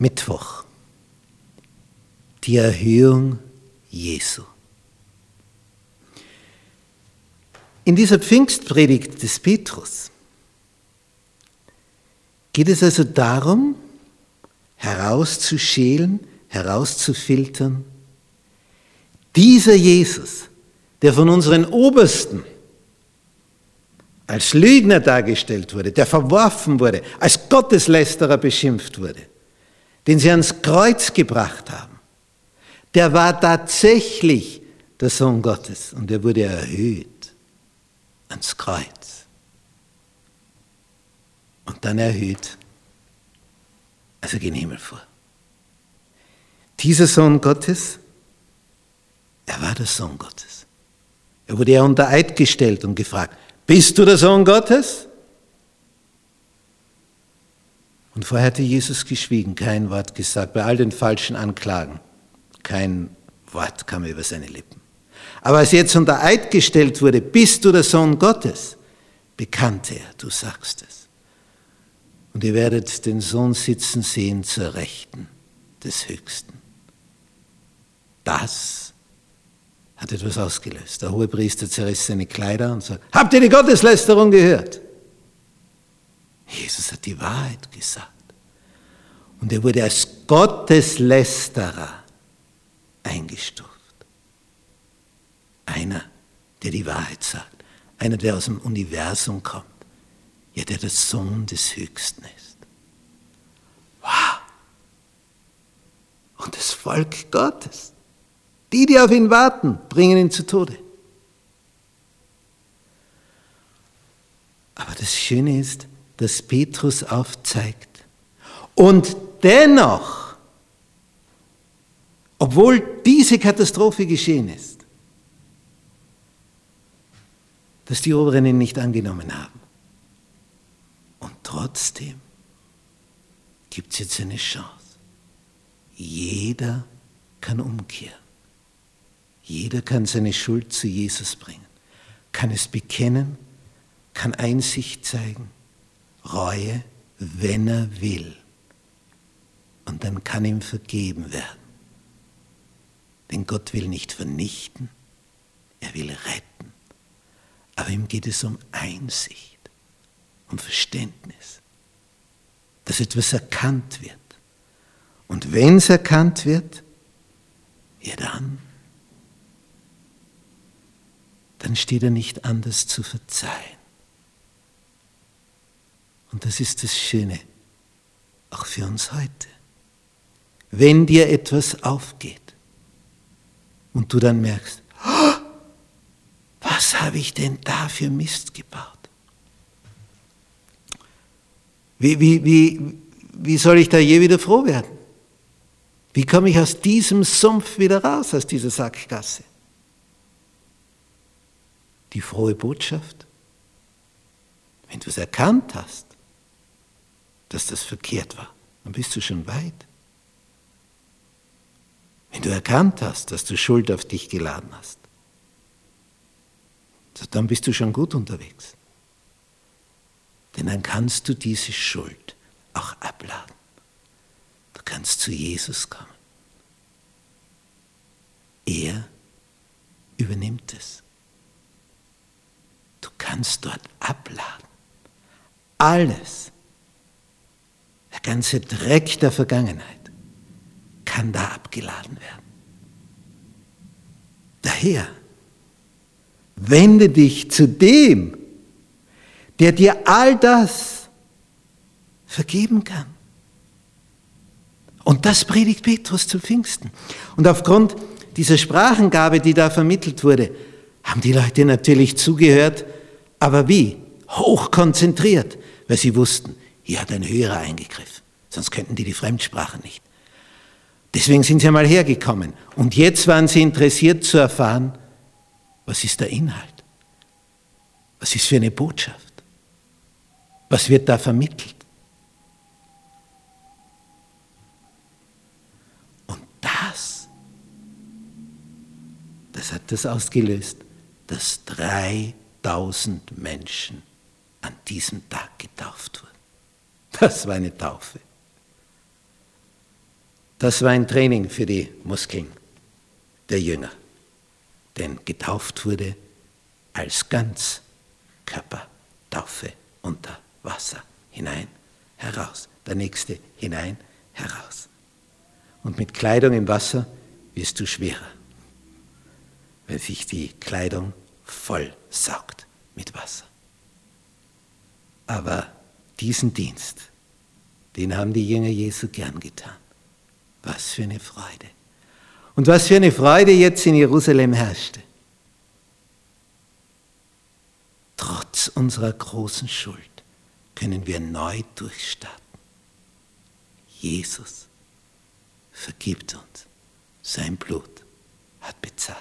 Mittwoch. Die Erhöhung Jesu. In dieser Pfingstpredigt des Petrus geht es also darum, herauszuschälen, herauszufiltern, dieser Jesus, der von unseren Obersten als Lügner dargestellt wurde, der verworfen wurde, als Gotteslästerer beschimpft wurde, den sie ans Kreuz gebracht haben, der war tatsächlich der Sohn Gottes und er wurde erhöht ans Kreuz und dann erhöht, also gen Himmel vor. Dieser Sohn Gottes, er war der Sohn Gottes. Er wurde ja unter Eid gestellt und gefragt, bist du der Sohn Gottes? Und vorher hatte Jesus geschwiegen, kein Wort gesagt, bei all den falschen Anklagen. Kein Wort kam über seine Lippen. Aber als jetzt unter Eid gestellt wurde, bist du der Sohn Gottes, bekannte er, du sagst es. Und ihr werdet den Sohn sitzen sehen zur Rechten des Höchsten. Das hat etwas ausgelöst. Der Hohepriester zerriss seine Kleider und sagt, habt ihr die Gotteslästerung gehört? Jesus hat die Wahrheit gesagt. Und er wurde als Gotteslästerer eingestuft. Einer, der die Wahrheit sagt. Einer, der aus dem Universum kommt. Ja, der der Sohn des Höchsten ist. Wow! Und das Volk Gottes. Die, die auf ihn warten, bringen ihn zu Tode. Aber das Schöne ist, dass Petrus aufzeigt. Und dennoch, obwohl diese Katastrophe geschehen ist, dass die Oberen ihn nicht angenommen haben. Und trotzdem gibt es jetzt eine Chance. Jeder kann umkehren. Jeder kann seine Schuld zu Jesus bringen, kann es bekennen, kann Einsicht zeigen, Reue, wenn er will. Und dann kann ihm vergeben werden. Denn Gott will nicht vernichten, er will retten. Aber ihm geht es um Einsicht, um Verständnis, dass etwas erkannt wird. Und wenn es erkannt wird, ja dann dann steht er nicht anders zu verzeihen. Und das ist das Schöne, auch für uns heute. Wenn dir etwas aufgeht und du dann merkst, oh, was habe ich denn da für Mist gebaut? Wie, wie, wie, wie soll ich da je wieder froh werden? Wie komme ich aus diesem Sumpf wieder raus, aus dieser Sackgasse? die frohe Botschaft? Wenn du es erkannt hast, dass das verkehrt war, dann bist du schon weit. Wenn du erkannt hast, dass du Schuld auf dich geladen hast, dann bist du schon gut unterwegs. Denn dann kannst du diese Schuld auch abladen. Du kannst zu Jesus kommen. Er übernimmt es. Du kannst dort abladen. Alles, der ganze Dreck der Vergangenheit kann da abgeladen werden. Daher, wende dich zu dem, der dir all das vergeben kann. Und das predigt Petrus zu Pfingsten. Und aufgrund dieser Sprachengabe, die da vermittelt wurde, haben die Leute natürlich zugehört, aber wie? Hochkonzentriert, weil sie wussten, hier hat ein Höherer eingegriffen, sonst könnten die die Fremdsprache nicht. Deswegen sind sie einmal hergekommen. Und jetzt waren sie interessiert zu erfahren, was ist der Inhalt? Was ist für eine Botschaft? Was wird da vermittelt? Und das, das hat das ausgelöst dass 3000 Menschen an diesem Tag getauft wurden. Das war eine Taufe. Das war ein Training für die Muskeln der Jünger, denn getauft wurde als Ganzkörpertaufe unter Wasser hinein, heraus. Der nächste hinein, heraus. Und mit Kleidung im Wasser wirst du schwerer, weil sich die Kleidung voll saugt mit Wasser. Aber diesen Dienst, den haben die Jünger Jesu gern getan. Was für eine Freude. Und was für eine Freude jetzt in Jerusalem herrschte. Trotz unserer großen Schuld können wir neu durchstarten. Jesus vergibt uns. Sein Blut hat bezahlt.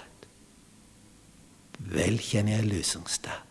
Welch eine Erlösungstat.